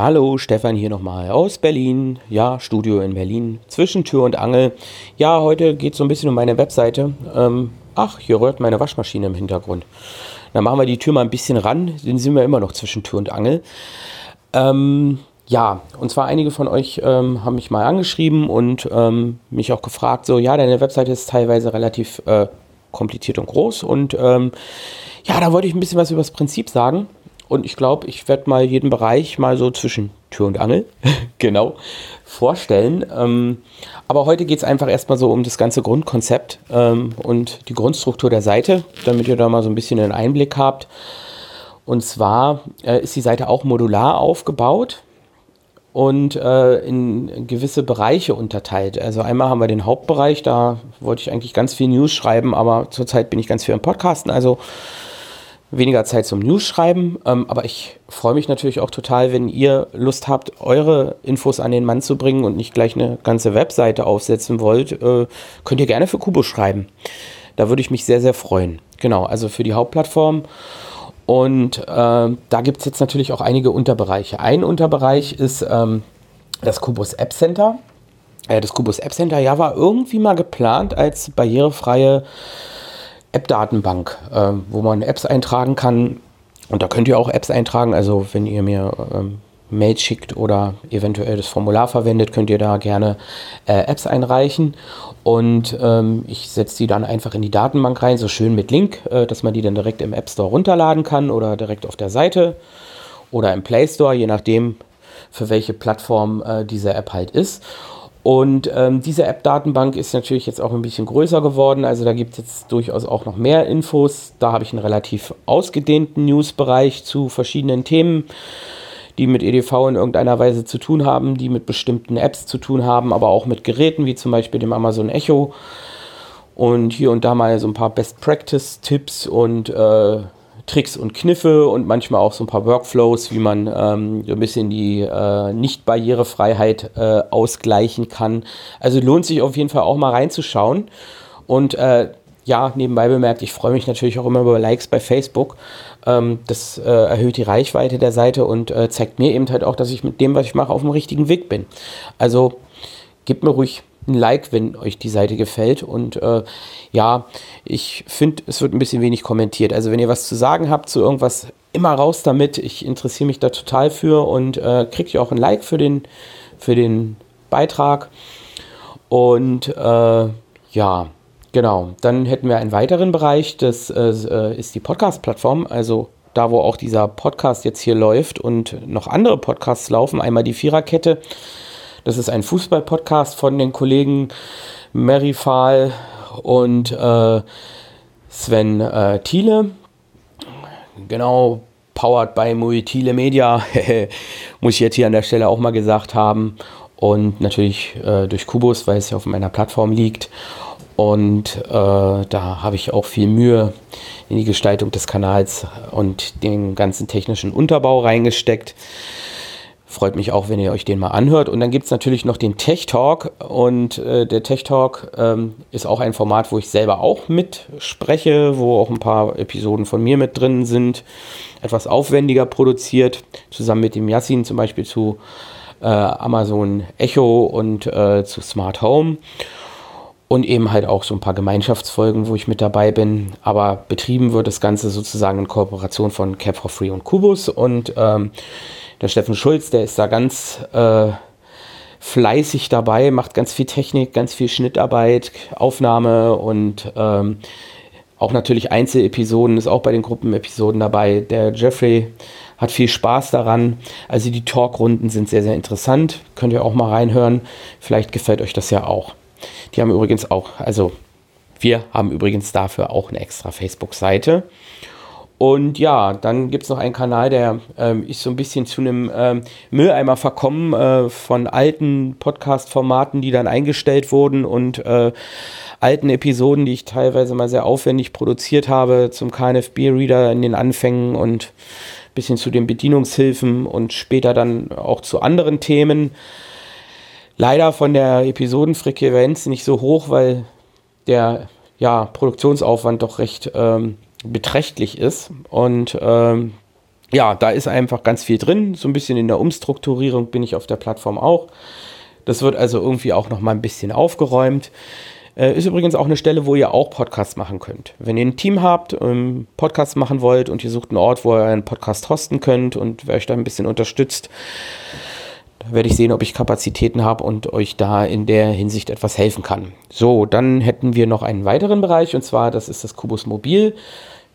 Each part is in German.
Hallo, Stefan hier nochmal aus Berlin. Ja, Studio in Berlin, zwischen Tür und Angel. Ja, heute geht es so ein bisschen um meine Webseite. Ähm, ach, hier rührt meine Waschmaschine im Hintergrund. Dann machen wir die Tür mal ein bisschen ran, dann sind wir immer noch zwischen Tür und Angel. Ähm, ja, und zwar einige von euch ähm, haben mich mal angeschrieben und ähm, mich auch gefragt, so, ja, deine Webseite ist teilweise relativ äh, kompliziert und groß und ähm, ja, da wollte ich ein bisschen was über das Prinzip sagen. Und ich glaube, ich werde mal jeden Bereich mal so zwischen Tür und Angel, genau, vorstellen. Ähm, aber heute geht es einfach erstmal so um das ganze Grundkonzept ähm, und die Grundstruktur der Seite, damit ihr da mal so ein bisschen einen Einblick habt. Und zwar äh, ist die Seite auch modular aufgebaut und äh, in gewisse Bereiche unterteilt. Also einmal haben wir den Hauptbereich, da wollte ich eigentlich ganz viel News schreiben, aber zurzeit bin ich ganz viel im Podcasten. Also weniger Zeit zum News schreiben. Ähm, aber ich freue mich natürlich auch total, wenn ihr Lust habt, eure Infos an den Mann zu bringen und nicht gleich eine ganze Webseite aufsetzen wollt. Äh, könnt ihr gerne für Kubo schreiben. Da würde ich mich sehr, sehr freuen. Genau, also für die Hauptplattform. Und äh, da gibt es jetzt natürlich auch einige Unterbereiche. Ein Unterbereich ist ähm, das Kubus App Center. Äh, das Kubus App Center ja war irgendwie mal geplant als barrierefreie App-Datenbank, äh, wo man Apps eintragen kann. Und da könnt ihr auch Apps eintragen. Also wenn ihr mir ähm, Mail schickt oder eventuell das Formular verwendet, könnt ihr da gerne äh, Apps einreichen. Und ähm, ich setze die dann einfach in die Datenbank rein, so schön mit Link, äh, dass man die dann direkt im App Store runterladen kann oder direkt auf der Seite oder im Play Store, je nachdem, für welche Plattform äh, diese App halt ist. Und ähm, diese App-Datenbank ist natürlich jetzt auch ein bisschen größer geworden. Also da gibt es jetzt durchaus auch noch mehr Infos. Da habe ich einen relativ ausgedehnten News-Bereich zu verschiedenen Themen, die mit EDV in irgendeiner Weise zu tun haben, die mit bestimmten Apps zu tun haben, aber auch mit Geräten wie zum Beispiel dem Amazon Echo. Und hier und da mal so ein paar Best-Practice-Tipps und äh, Tricks und Kniffe und manchmal auch so ein paar Workflows, wie man ähm, so ein bisschen die äh, Nicht-Barrierefreiheit äh, ausgleichen kann. Also lohnt sich auf jeden Fall auch mal reinzuschauen. Und äh, ja, nebenbei bemerkt, ich freue mich natürlich auch immer über Likes bei Facebook. Ähm, das äh, erhöht die Reichweite der Seite und äh, zeigt mir eben halt auch, dass ich mit dem, was ich mache, auf dem richtigen Weg bin. Also gebt mir ruhig ein Like, wenn euch die Seite gefällt. Und äh, ja, ich finde, es wird ein bisschen wenig kommentiert. Also wenn ihr was zu sagen habt zu irgendwas, immer raus damit. Ich interessiere mich da total für und äh, kriegt ihr auch ein Like für den, für den Beitrag. Und äh, ja, genau. Dann hätten wir einen weiteren Bereich, das äh, ist die Podcast-Plattform. Also da, wo auch dieser Podcast jetzt hier läuft und noch andere Podcasts laufen. Einmal die Viererkette das ist ein Fußball-Podcast von den Kollegen Mary Fahl und äh, Sven äh, Thiele. Genau, powered by Muitile Media. Muss ich jetzt hier an der Stelle auch mal gesagt haben. Und natürlich äh, durch Kubus, weil es ja auf meiner Plattform liegt. Und äh, da habe ich auch viel Mühe in die Gestaltung des Kanals und den ganzen technischen Unterbau reingesteckt. Freut mich auch, wenn ihr euch den mal anhört. Und dann gibt es natürlich noch den Tech Talk. Und äh, der Tech Talk ähm, ist auch ein Format, wo ich selber auch mitspreche, wo auch ein paar Episoden von mir mit drin sind. Etwas aufwendiger produziert, zusammen mit dem Yassin zum Beispiel zu äh, Amazon Echo und äh, zu Smart Home. Und eben halt auch so ein paar Gemeinschaftsfolgen, wo ich mit dabei bin. Aber betrieben wird das Ganze sozusagen in Kooperation von Cap for Free und Kubus. Und ähm, der Steffen Schulz, der ist da ganz äh, fleißig dabei, macht ganz viel Technik, ganz viel Schnittarbeit, Aufnahme und ähm, auch natürlich Einzelepisoden, ist auch bei den Gruppenepisoden dabei. Der Jeffrey hat viel Spaß daran. Also die Talkrunden sind sehr, sehr interessant. Könnt ihr auch mal reinhören. Vielleicht gefällt euch das ja auch. Die haben übrigens auch, also wir haben übrigens dafür auch eine extra Facebook-Seite. Und ja, dann gibt es noch einen Kanal, der ähm, ist so ein bisschen zu einem ähm, Mülleimer verkommen äh, von alten Podcast-Formaten, die dann eingestellt wurden und äh, alten Episoden, die ich teilweise mal sehr aufwendig produziert habe, zum KNFB-Reader in den Anfängen und ein bisschen zu den Bedienungshilfen und später dann auch zu anderen Themen. Leider von der Episodenfrequenz nicht so hoch, weil der ja, Produktionsaufwand doch recht ähm, beträchtlich ist. Und ähm, ja, da ist einfach ganz viel drin. So ein bisschen in der Umstrukturierung bin ich auf der Plattform auch. Das wird also irgendwie auch noch mal ein bisschen aufgeräumt. Äh, ist übrigens auch eine Stelle, wo ihr auch Podcasts machen könnt. Wenn ihr ein Team habt, ähm, Podcasts machen wollt und ihr sucht einen Ort, wo ihr einen Podcast hosten könnt und wer euch da ein bisschen unterstützt, da werde ich sehen, ob ich Kapazitäten habe und euch da in der Hinsicht etwas helfen kann. So, dann hätten wir noch einen weiteren Bereich und zwar, das ist das Kubus Mobil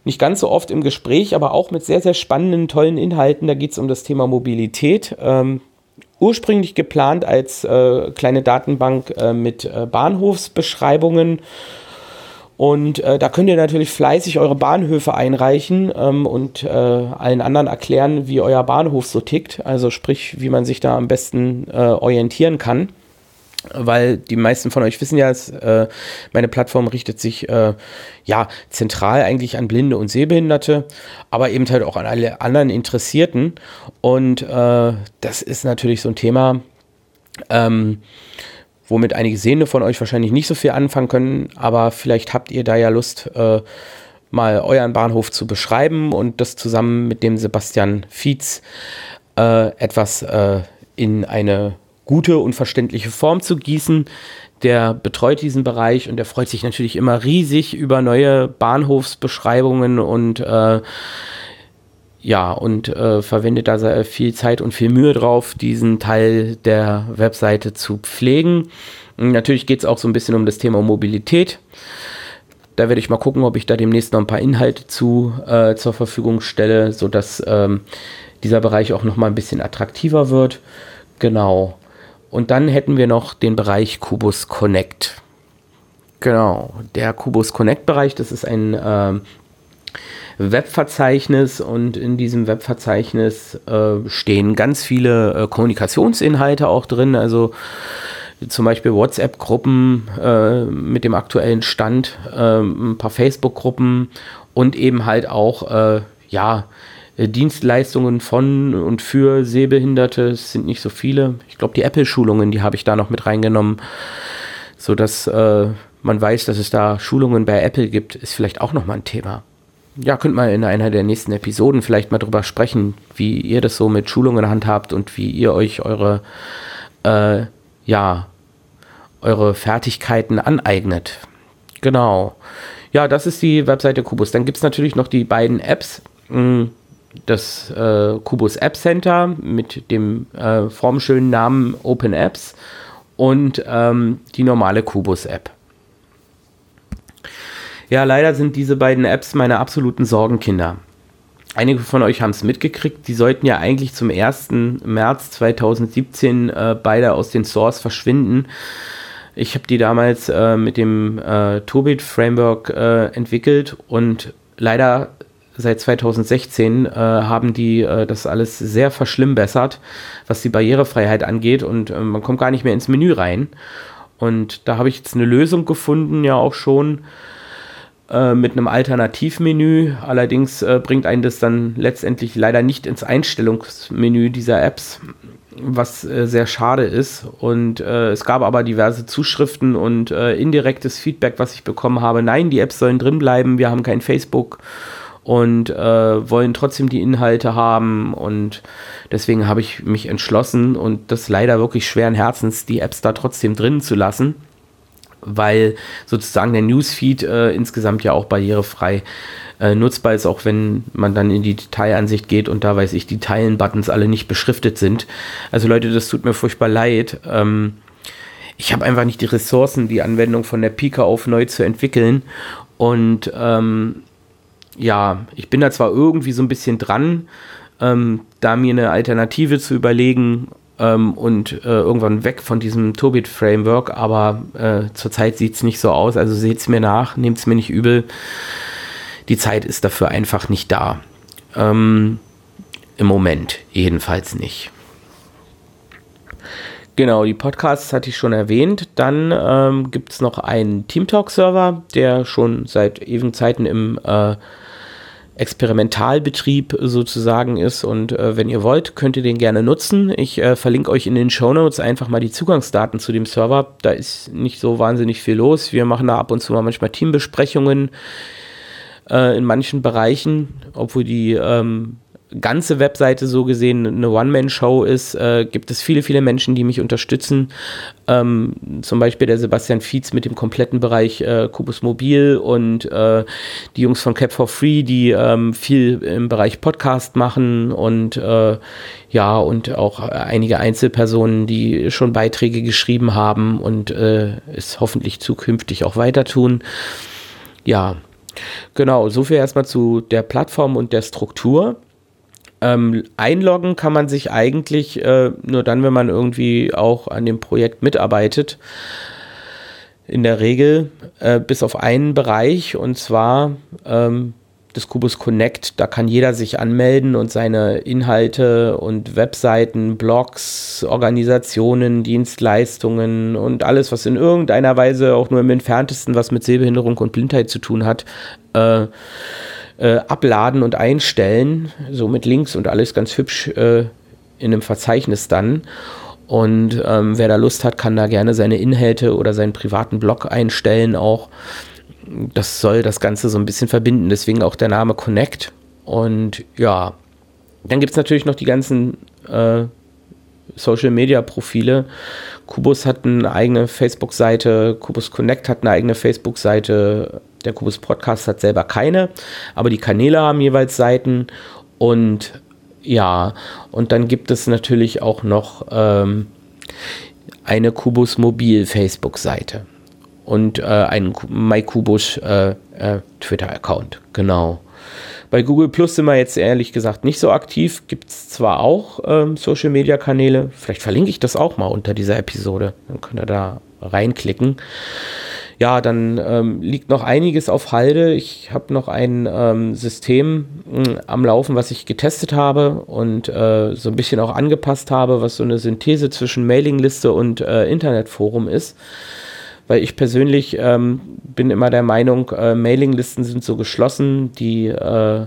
nicht ganz so oft im Gespräch, aber auch mit sehr, sehr spannenden, tollen Inhalten. Da geht es um das Thema Mobilität. Ähm, ursprünglich geplant als äh, kleine Datenbank äh, mit äh, Bahnhofsbeschreibungen. Und äh, da könnt ihr natürlich fleißig eure Bahnhöfe einreichen ähm, und äh, allen anderen erklären, wie euer Bahnhof so tickt. Also sprich, wie man sich da am besten äh, orientieren kann weil die meisten von euch wissen ja, dass, äh, meine Plattform richtet sich äh, ja zentral eigentlich an Blinde und Sehbehinderte, aber eben halt auch an alle anderen Interessierten. Und äh, das ist natürlich so ein Thema, ähm, womit einige Sehende von euch wahrscheinlich nicht so viel anfangen können, aber vielleicht habt ihr da ja Lust, äh, mal euren Bahnhof zu beschreiben und das zusammen mit dem Sebastian Fietz äh, etwas äh, in eine gute und verständliche Form zu gießen. Der betreut diesen Bereich und der freut sich natürlich immer riesig über neue Bahnhofsbeschreibungen und äh, ja, und äh, verwendet da sehr viel Zeit und viel Mühe drauf, diesen Teil der Webseite zu pflegen. Und natürlich geht es auch so ein bisschen um das Thema Mobilität. Da werde ich mal gucken, ob ich da demnächst noch ein paar Inhalte zu äh, zur Verfügung stelle, sodass ähm, dieser Bereich auch noch mal ein bisschen attraktiver wird. Genau. Und dann hätten wir noch den Bereich Kubus Connect. Genau, der Kubus Connect Bereich, das ist ein äh, Webverzeichnis und in diesem Webverzeichnis äh, stehen ganz viele äh, Kommunikationsinhalte auch drin, also zum Beispiel WhatsApp-Gruppen äh, mit dem aktuellen Stand, äh, ein paar Facebook-Gruppen und eben halt auch, äh, ja, Dienstleistungen von und für Sehbehinderte. Es sind nicht so viele. Ich glaube, die Apple-Schulungen, die habe ich da noch mit reingenommen, sodass äh, man weiß, dass es da Schulungen bei Apple gibt, ist vielleicht auch nochmal ein Thema. Ja, könnt mal in einer der nächsten Episoden vielleicht mal drüber sprechen, wie ihr das so mit Schulungen handhabt und wie ihr euch eure, äh, ja, eure Fertigkeiten aneignet. Genau. Ja, das ist die Webseite Kubus. Dann gibt es natürlich noch die beiden Apps. Hm das äh, Kubus App Center mit dem äh, formschönen Namen Open Apps und ähm, die normale Kubus App. Ja, leider sind diese beiden Apps meine absoluten Sorgenkinder. Einige von euch haben es mitgekriegt, die sollten ja eigentlich zum 1. März 2017 äh, beide aus den Stores verschwinden. Ich habe die damals äh, mit dem äh, Turbit Framework äh, entwickelt und leider seit 2016 äh, haben die äh, das alles sehr verschlimmbessert, was die Barrierefreiheit angeht und äh, man kommt gar nicht mehr ins Menü rein. Und da habe ich jetzt eine Lösung gefunden, ja auch schon äh, mit einem Alternativmenü. Allerdings äh, bringt einen das dann letztendlich leider nicht ins Einstellungsmenü dieser Apps, was äh, sehr schade ist. Und es gab aber diverse Zuschriften und indirektes Feedback, was ich bekommen habe. Nein, die Apps sollen drin bleiben, wir haben kein Facebook und äh, wollen trotzdem die Inhalte haben und deswegen habe ich mich entschlossen und das leider wirklich schweren Herzens, die Apps da trotzdem drin zu lassen, weil sozusagen der Newsfeed äh, insgesamt ja auch barrierefrei äh, nutzbar ist, auch wenn man dann in die Detailansicht geht und da weiß ich, die Teilen-Buttons alle nicht beschriftet sind. Also Leute, das tut mir furchtbar leid. Ähm, ich habe einfach nicht die Ressourcen, die Anwendung von der Pika auf neu zu entwickeln und ähm, ja, ich bin da zwar irgendwie so ein bisschen dran, ähm, da mir eine Alternative zu überlegen ähm, und äh, irgendwann weg von diesem Turbit-Framework, aber äh, zurzeit sieht es nicht so aus. Also seht es mir nach, nehmt es mir nicht übel. Die Zeit ist dafür einfach nicht da. Ähm, Im Moment jedenfalls nicht. Genau, die Podcasts hatte ich schon erwähnt. Dann ähm, gibt es noch einen Teamtalk-Server, der schon seit ewigen Zeiten im äh, Experimentalbetrieb sozusagen ist. Und äh, wenn ihr wollt, könnt ihr den gerne nutzen. Ich äh, verlinke euch in den Show Notes einfach mal die Zugangsdaten zu dem Server. Da ist nicht so wahnsinnig viel los. Wir machen da ab und zu mal manchmal Teambesprechungen äh, in manchen Bereichen, obwohl die ähm, ganze Webseite so gesehen eine One-Man-Show ist, äh, gibt es viele, viele Menschen, die mich unterstützen. Ähm, zum Beispiel der Sebastian Fietz mit dem kompletten Bereich äh, Kubus Mobil und äh, die Jungs von Cap for Free, die ähm, viel im Bereich Podcast machen und äh, ja, und auch einige Einzelpersonen, die schon Beiträge geschrieben haben und äh, es hoffentlich zukünftig auch weiter tun. Ja, genau, so viel erstmal zu der Plattform und der Struktur. Ähm, einloggen kann man sich eigentlich äh, nur dann, wenn man irgendwie auch an dem Projekt mitarbeitet. In der Regel äh, bis auf einen Bereich und zwar ähm, des Kubus Connect. Da kann jeder sich anmelden und seine Inhalte und Webseiten, Blogs, Organisationen, Dienstleistungen und alles, was in irgendeiner Weise auch nur im entferntesten was mit Sehbehinderung und Blindheit zu tun hat, äh, äh, abladen und einstellen. So mit Links und alles ganz hübsch äh, in einem Verzeichnis dann. Und ähm, wer da Lust hat, kann da gerne seine Inhalte oder seinen privaten Blog einstellen auch das soll das Ganze so ein bisschen verbinden. Deswegen auch der Name Connect. Und ja, dann gibt es natürlich noch die ganzen äh, Social Media Profile. Kubus hat eine eigene Facebook-Seite, Kubus Connect hat eine eigene Facebook-Seite, der Kubus Podcast hat selber keine, aber die Kanäle haben jeweils Seiten und ja, und dann gibt es natürlich auch noch ähm, eine Kubus Mobil Facebook-Seite und äh, einen MyKubus äh, äh, Twitter-Account. Genau. Bei Google Plus sind wir jetzt ehrlich gesagt nicht so aktiv. Gibt es zwar auch ähm, Social Media Kanäle. Vielleicht verlinke ich das auch mal unter dieser Episode. Dann könnt ihr da reinklicken. Ja, dann ähm, liegt noch einiges auf Halde. Ich habe noch ein ähm, System hm, am Laufen, was ich getestet habe und äh, so ein bisschen auch angepasst habe, was so eine Synthese zwischen Mailingliste und äh, Internetforum ist. Weil ich persönlich ähm, bin immer der Meinung, äh, Mailinglisten sind so geschlossen, die äh,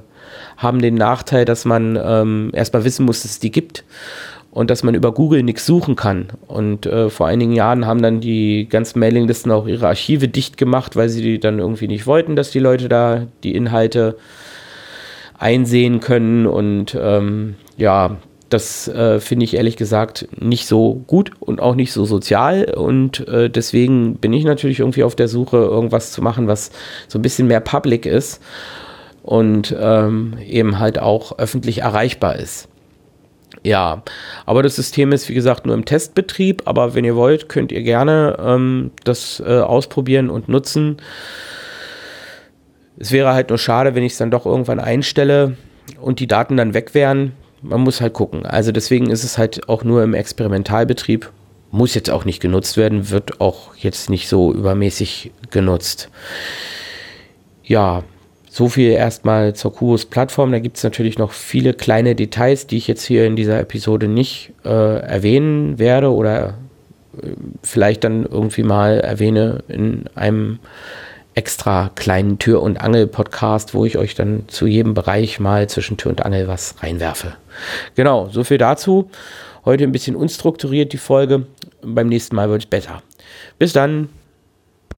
haben den Nachteil, dass man ähm, erstmal wissen muss, dass es die gibt und dass man über Google nichts suchen kann. Und äh, vor einigen Jahren haben dann die ganzen Mailinglisten auch ihre Archive dicht gemacht, weil sie dann irgendwie nicht wollten, dass die Leute da die Inhalte einsehen können und ähm, ja, das äh, finde ich ehrlich gesagt nicht so gut und auch nicht so sozial. Und äh, deswegen bin ich natürlich irgendwie auf der Suche, irgendwas zu machen, was so ein bisschen mehr public ist und ähm, eben halt auch öffentlich erreichbar ist. Ja, aber das System ist wie gesagt nur im Testbetrieb, aber wenn ihr wollt, könnt ihr gerne ähm, das äh, ausprobieren und nutzen. Es wäre halt nur schade, wenn ich es dann doch irgendwann einstelle und die Daten dann weg wären man muss halt gucken. Also deswegen ist es halt auch nur im Experimentalbetrieb. Muss jetzt auch nicht genutzt werden, wird auch jetzt nicht so übermäßig genutzt. Ja, so viel erstmal zur Kubus Plattform. Da gibt es natürlich noch viele kleine Details, die ich jetzt hier in dieser Episode nicht äh, erwähnen werde oder äh, vielleicht dann irgendwie mal erwähne in einem extra kleinen Tür- und Angel-Podcast, wo ich euch dann zu jedem Bereich mal zwischen Tür und Angel was reinwerfe. Genau, so viel dazu. Heute ein bisschen unstrukturiert die Folge. Beim nächsten Mal wird es besser. Bis dann.